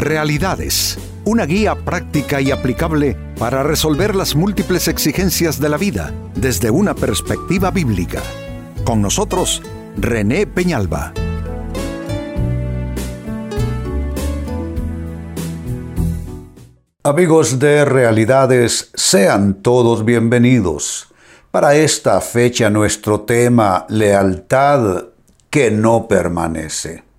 Realidades, una guía práctica y aplicable para resolver las múltiples exigencias de la vida desde una perspectiva bíblica. Con nosotros, René Peñalba. Amigos de Realidades, sean todos bienvenidos. Para esta fecha nuestro tema, lealtad que no permanece.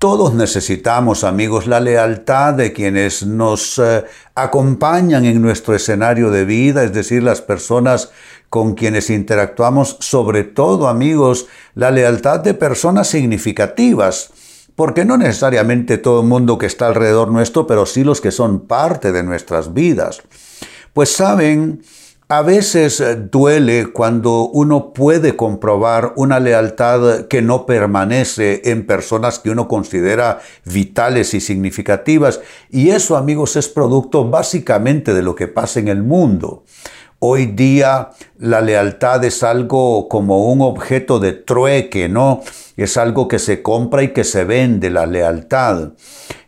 Todos necesitamos, amigos, la lealtad de quienes nos eh, acompañan en nuestro escenario de vida, es decir, las personas con quienes interactuamos, sobre todo, amigos, la lealtad de personas significativas, porque no necesariamente todo el mundo que está alrededor nuestro, pero sí los que son parte de nuestras vidas. Pues saben, a veces eh, duele cuando uno puede comprobar una lealtad que no permanece en personas que uno considera vitales y significativas. Y eso, amigos, es producto básicamente de lo que pasa en el mundo. Hoy día la lealtad es algo como un objeto de trueque, ¿no? Es algo que se compra y que se vende, la lealtad.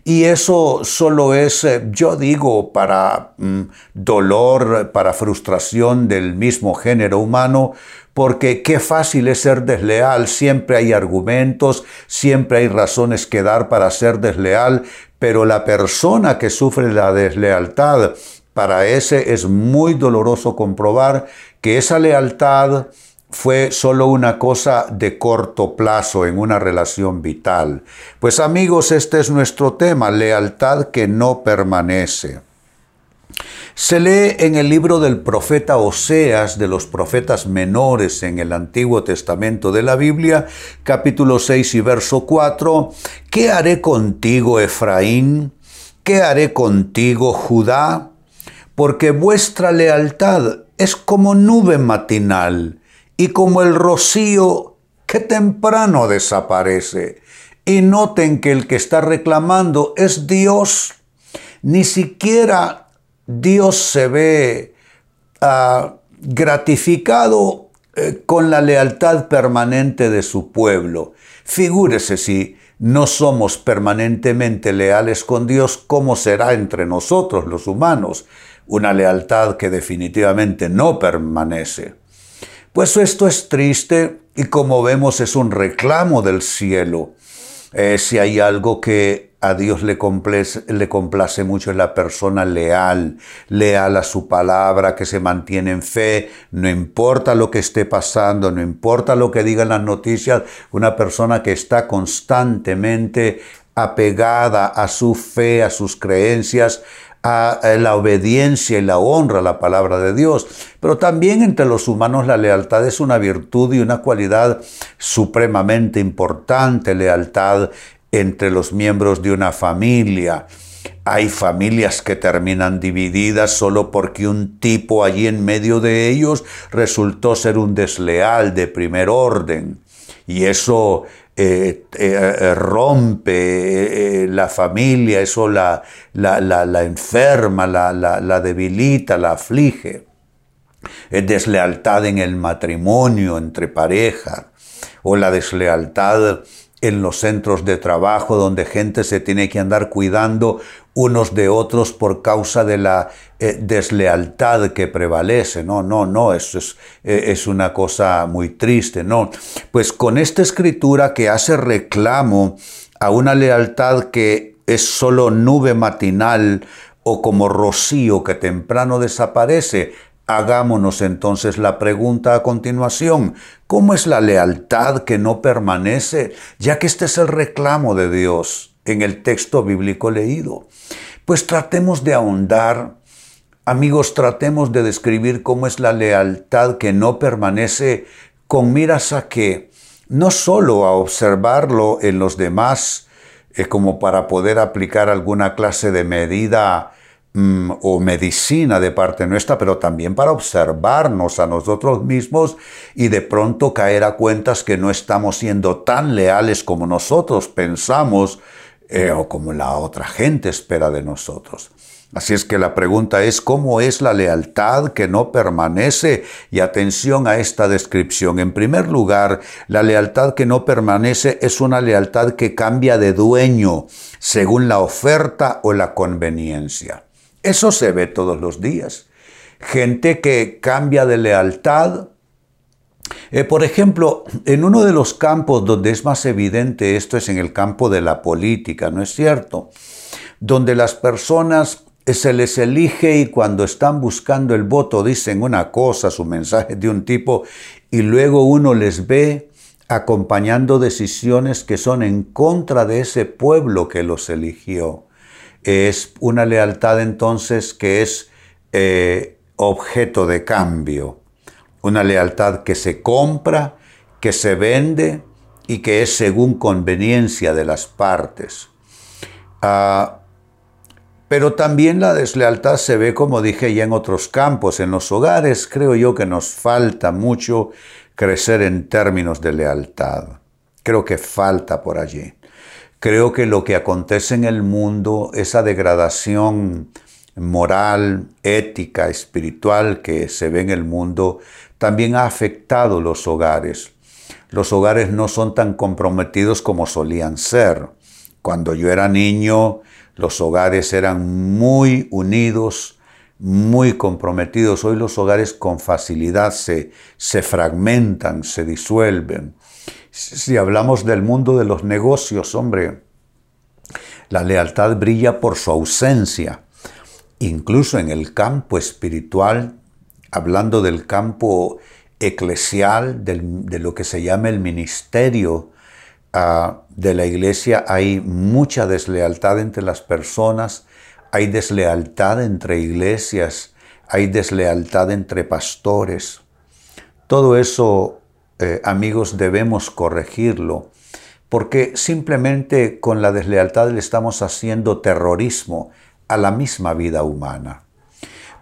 Y eso solo es, eh, yo digo, para mm, dolor, para frustración del mismo género humano, porque qué fácil es ser desleal, siempre hay argumentos, siempre hay razones que dar para ser desleal, pero la persona que sufre la deslealtad, para ese es muy doloroso comprobar que esa lealtad fue solo una cosa de corto plazo en una relación vital. Pues amigos, este es nuestro tema, lealtad que no permanece. Se lee en el libro del profeta Oseas, de los profetas menores en el Antiguo Testamento de la Biblia, capítulo 6 y verso 4, ¿qué haré contigo, Efraín? ¿Qué haré contigo, Judá? Porque vuestra lealtad es como nube matinal y como el rocío que temprano desaparece. Y noten que el que está reclamando es Dios. Ni siquiera Dios se ve ah, gratificado eh, con la lealtad permanente de su pueblo. Figúrese si no somos permanentemente leales con Dios, ¿cómo será entre nosotros los humanos? Una lealtad que definitivamente no permanece. Pues esto es triste y como vemos es un reclamo del cielo. Eh, si hay algo que a Dios le complace, mucho la persona leal, leal a su palabra, que se mantiene en fe, no importa lo que esté pasando, no importa lo que digan las noticias, una persona que está constantemente apegada a su fe, a sus creencias, a la obediencia y la honra a la palabra de Dios. Pero también entre los humanos la lealtad es una virtud y una cualidad supremamente importante, lealtad entre los miembros de una familia. Hay familias que terminan divididas solo porque un tipo allí en medio de ellos resultó ser un desleal de primer orden. Y eso eh, eh, eh, rompe la familia, eso la, la, enferma, la, debilita, la aflige. Es deslealtad en el matrimonio entre pareja o la deslealtad en los centros de trabajo donde gente se tiene que andar cuidando unos de otros por causa de la eh, deslealtad que prevalece. No, no, no, eso es, eh, es una cosa muy triste, no. Pues con esta escritura que hace reclamo a una lealtad que es solo nube matinal o como rocío que temprano desaparece, Hagámonos entonces la pregunta a continuación, ¿cómo es la lealtad que no permanece? Ya que este es el reclamo de Dios en el texto bíblico leído. Pues tratemos de ahondar, amigos, tratemos de describir cómo es la lealtad que no permanece con miras a que no solo a observarlo en los demás, eh, como para poder aplicar alguna clase de medida Mm, o medicina de parte nuestra, pero también para observarnos a nosotros mismos y de pronto caer a cuentas que no estamos siendo tan leales como nosotros pensamos eh, o como la otra gente espera de nosotros. Así es que la pregunta es, ¿cómo es la lealtad que no permanece? Y atención a esta descripción. En primer lugar, la lealtad que no permanece es una lealtad que cambia de dueño según la oferta o la conveniencia. Eso se ve todos los días. Gente que cambia de lealtad. Eh, por ejemplo, en uno de los campos donde es más evidente esto es en el campo de la política, ¿no es cierto? Donde las personas se les elige y cuando están buscando el voto dicen una cosa, su mensaje de un tipo, y luego uno les ve acompañando decisiones que son en contra de ese pueblo que los eligió. Es una lealtad entonces que es eh, objeto de cambio, una lealtad que se compra, que se vende y que es según conveniencia de las partes. Ah, pero también la deslealtad se ve, como dije ya en otros campos, en los hogares. Creo yo que nos falta mucho crecer en términos de lealtad. Creo que falta por allí. Creo que lo que acontece en el mundo, esa degradación moral, ética, espiritual que se ve en el mundo, también ha afectado los hogares. Los hogares no son tan comprometidos como solían ser. Cuando yo era niño, los hogares eran muy unidos, muy comprometidos. Hoy los hogares con facilidad se, se fragmentan, se disuelven. Si hablamos del mundo de los negocios, hombre, la lealtad brilla por su ausencia. Incluso en el campo espiritual, hablando del campo eclesial, de lo que se llama el ministerio de la iglesia hay mucha deslealtad entre las personas, hay deslealtad entre iglesias, hay deslealtad entre pastores. Todo eso, eh, amigos, debemos corregirlo, porque simplemente con la deslealtad le estamos haciendo terrorismo a la misma vida humana.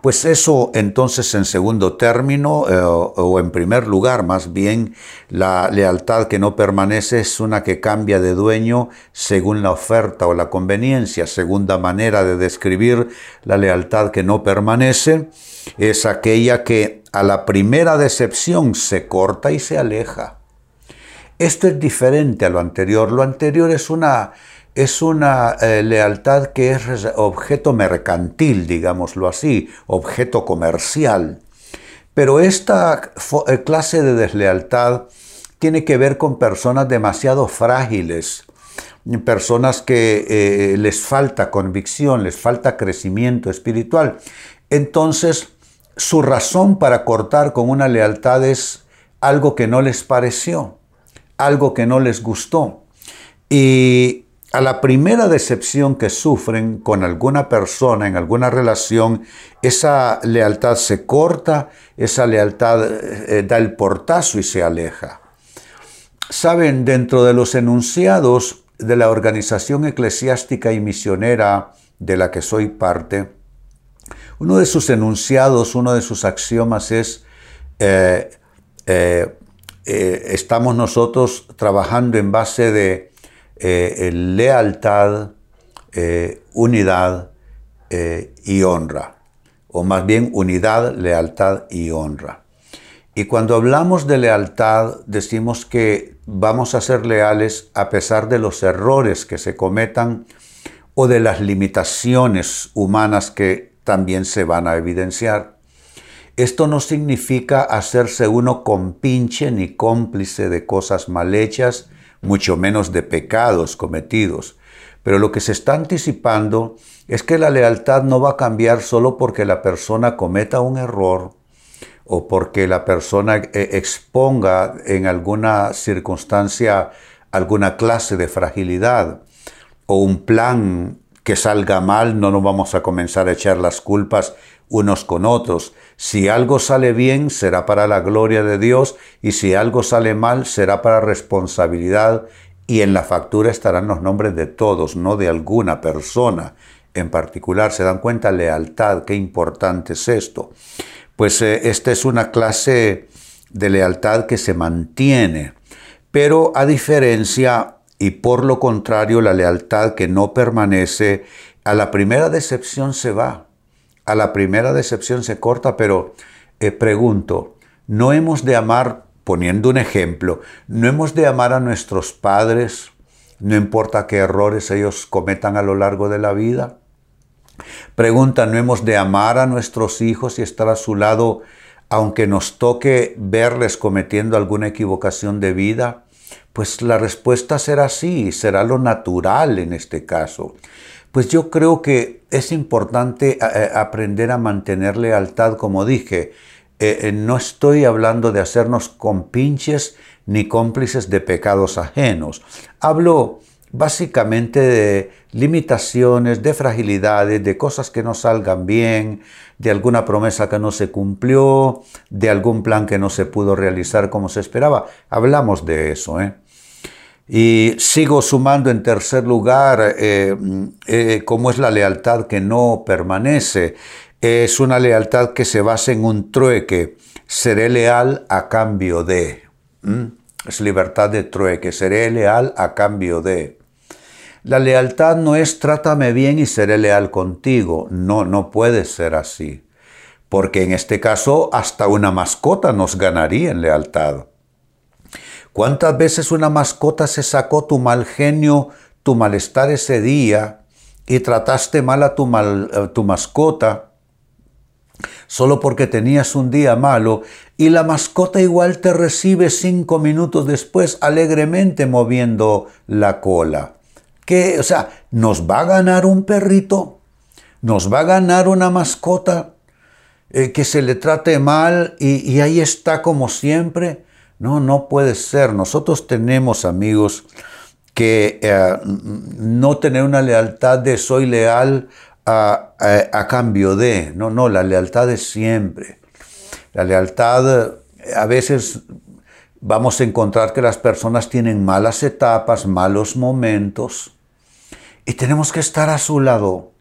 Pues eso entonces en segundo término, eh, o en primer lugar más bien, la lealtad que no permanece es una que cambia de dueño según la oferta o la conveniencia. Segunda manera de describir la lealtad que no permanece es aquella que a la primera decepción se corta y se aleja. Esto es diferente a lo anterior. Lo anterior es una es una eh, lealtad que es objeto mercantil, digámoslo así, objeto comercial. Pero esta eh, clase de deslealtad tiene que ver con personas demasiado frágiles, personas que eh, les falta convicción, les falta crecimiento espiritual. Entonces, su razón para cortar con una lealtad es algo que no les pareció, algo que no les gustó. Y a la primera decepción que sufren con alguna persona en alguna relación, esa lealtad se corta, esa lealtad eh, da el portazo y se aleja. Saben, dentro de los enunciados de la organización eclesiástica y misionera de la que soy parte, uno de sus enunciados, uno de sus axiomas es, eh, eh, estamos nosotros trabajando en base de eh, lealtad, eh, unidad eh, y honra, o más bien unidad, lealtad y honra. Y cuando hablamos de lealtad, decimos que vamos a ser leales a pesar de los errores que se cometan o de las limitaciones humanas que también se van a evidenciar. Esto no significa hacerse uno compinche ni cómplice de cosas mal hechas, mucho menos de pecados cometidos. Pero lo que se está anticipando es que la lealtad no va a cambiar solo porque la persona cometa un error o porque la persona eh, exponga en alguna circunstancia alguna clase de fragilidad o un plan que salga mal, no nos vamos a comenzar a echar las culpas unos con otros. Si algo sale bien, será para la gloria de Dios y si algo sale mal, será para responsabilidad y en la factura estarán los nombres de todos, no de alguna persona en particular. ¿Se dan cuenta? Lealtad, qué importante es esto. Pues eh, esta es una clase de lealtad que se mantiene, pero a diferencia y por lo contrario, la lealtad que no permanece, a la primera decepción se va a la primera decepción se corta, pero eh, pregunto, ¿no hemos de amar, poniendo un ejemplo, no hemos de amar a nuestros padres, no importa qué errores ellos cometan a lo largo de la vida? Pregunta, ¿no hemos de amar a nuestros hijos y estar a su lado aunque nos toque verles cometiendo alguna equivocación de vida? Pues la respuesta será sí, será lo natural en este caso. Pues yo creo que es importante eh, eh, aprender a mantener lealtad, como dije. Eh, no estoy hablando de hacernos compinches ni cómplices de pecados ajenos. Hablo básicamente de limitaciones, de fragilidades, de cosas que no salgan bien, de alguna promesa que no se cumplió, de algún plan que no se pudo realizar como se esperaba. Hablamos de eso. ¿eh? Y sigo sumando en tercer lugar eh, eh, cómo es la lealtad que no permanece. Es una lealtad que se basa en un trueque. Seré leal a cambio de. Es libertad de trueque. Seré leal a cambio de. La lealtad no es trátame bien y seré leal contigo. No, no puede ser así. Porque en este caso hasta una mascota nos ganaría en lealtad. ¿Cuántas veces una mascota se sacó tu mal genio, tu malestar ese día y trataste mal a tu, mal, a tu mascota? solo porque tenías un día malo y la mascota igual te recibe cinco minutos después alegremente moviendo la cola o sea, nos va a ganar un perrito, nos va a ganar una mascota eh, que se le trate mal y, ahí está como siempre. No, no puede ser. Nosotros tenemos amigos que eh, no tener una lealtad de soy leal a, a, cambio de. No, no, la lealtad es siempre. La lealtad a veces vamos a encontrar que las personas tienen malas etapas, malos momentos, y tenemos que estar a su lado,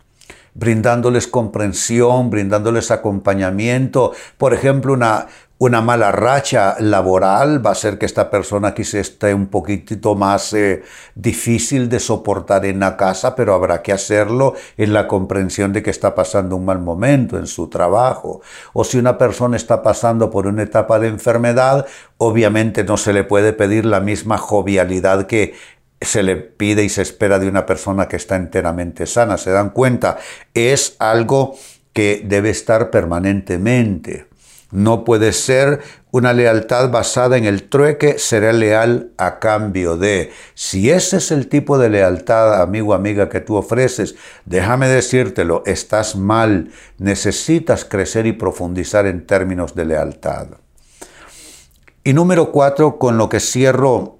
brindándoles comprensión, brindándoles acompañamiento. Por ejemplo, una, una mala racha laboral va a hacer que esta persona quizás esté un poquitito más eh, difícil de soportar en la casa, pero habrá que hacerlo en la comprensión de que está pasando un mal momento en su trabajo. O si una persona está pasando por una etapa de enfermedad, obviamente no se le puede pedir la misma jovialidad que se le pide y se espera de una persona que está enteramente sana. ¿Se dan cuenta? Es algo que debe estar permanentemente. No puede ser una lealtad basada en el trueque, seré leal a cambio de. Si ese es el tipo de lealtad, amigo, amiga, que tú ofreces, déjame decírtelo, estás mal. Necesitas crecer y profundizar en términos de lealtad. Y número cuatro, con lo que cierro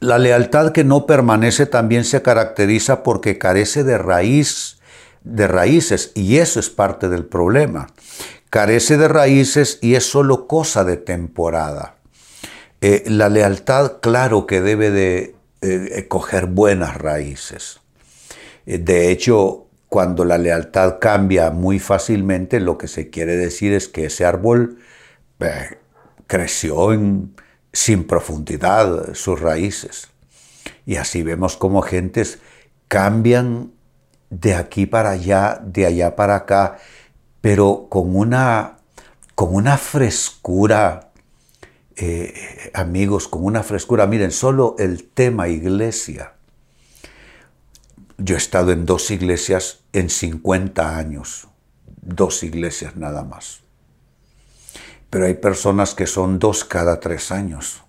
la lealtad que no permanece también se caracteriza porque carece de raíz, de raíces, y eso es parte del problema. Carece de raíces y es solo cosa de temporada. Eh, la lealtad, claro que debe de eh, coger buenas raíces. Eh, de hecho, cuando la lealtad cambia muy fácilmente, lo que se quiere decir es que ese árbol creció en, sin profundidad sus raíces. Y así vemos cómo gentes cambian de aquí para allá, de allá para acá, pero con una, con una frescura, eh, amigos, con una frescura. Miren, solo el tema iglesia. Yo he estado en dos iglesias en 50 años, dos iglesias nada más pero hay personas que son dos cada tres años,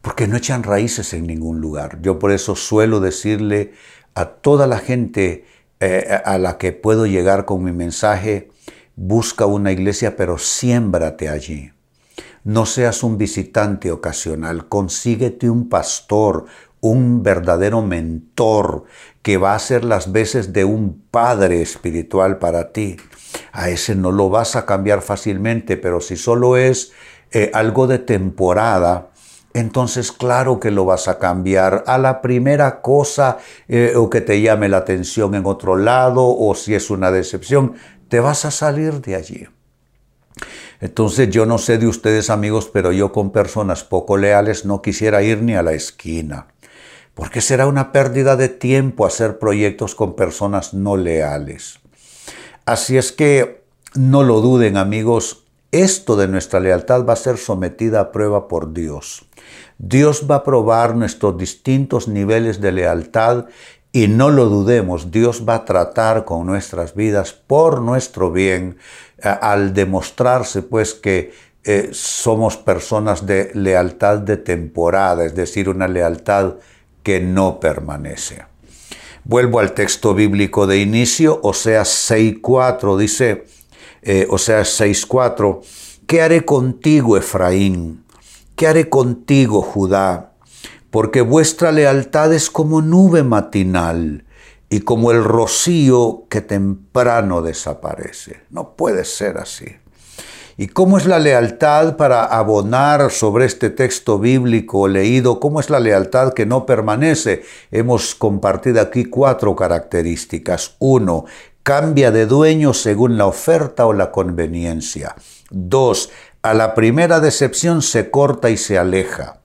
porque no echan raíces en ningún lugar. Yo por eso suelo decirle a toda la gente eh, a la que puedo llegar con mi mensaje, busca una iglesia, pero siémbrate allí. No seas un visitante ocasional, consíguete un pastor, un verdadero mentor que va a ser las veces de un padre espiritual para ti a ese no lo vas a cambiar fácilmente, pero si solo es eh, algo de temporada, entonces claro que lo vas a cambiar a la primera cosa eh, o que te llame la atención en otro lado o si es una decepción, te vas a salir de allí. Entonces yo no sé de ustedes amigos, pero yo con personas poco leales no quisiera ir ni a la esquina, porque será una pérdida de tiempo hacer proyectos con personas no leales. Así es que no lo duden amigos, esto de nuestra lealtad va a ser sometida a prueba por Dios. Dios va a probar nuestros distintos niveles de lealtad y no lo dudemos, Dios va a tratar con nuestras vidas por nuestro bien al demostrarse pues que eh, somos personas de lealtad de temporada, es decir, una lealtad que no permanece. Vuelvo al texto bíblico de inicio, Oseas 6.4, dice, eh, Oseas 6.4, ¿qué haré contigo, Efraín? ¿Qué haré contigo, Judá? Porque vuestra lealtad es como nube matinal y como el rocío que temprano desaparece. No puede ser así. ¿Y cómo es la lealtad para abonar sobre este texto bíblico leído? ¿Cómo es la lealtad que no permanece? Hemos compartido aquí cuatro características. Uno, cambia de dueño según la oferta o la conveniencia. Dos, a la primera decepción se corta y se aleja.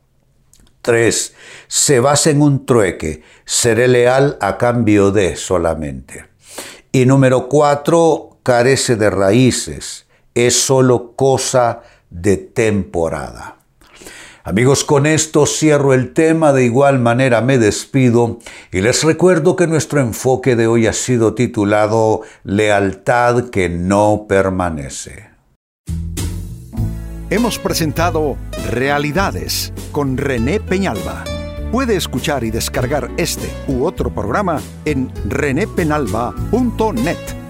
Tres, se basa en un trueque, seré leal a cambio de solamente. Y número cuatro, carece de raíces es solo cosa de temporada. Amigos, con esto cierro el tema, de igual manera me despido y les recuerdo que nuestro enfoque de hoy ha sido titulado Lealtad que no permanece. Hemos presentado Realidades con René Peñalba. Puede escuchar y descargar este u otro programa en renépenalba.net.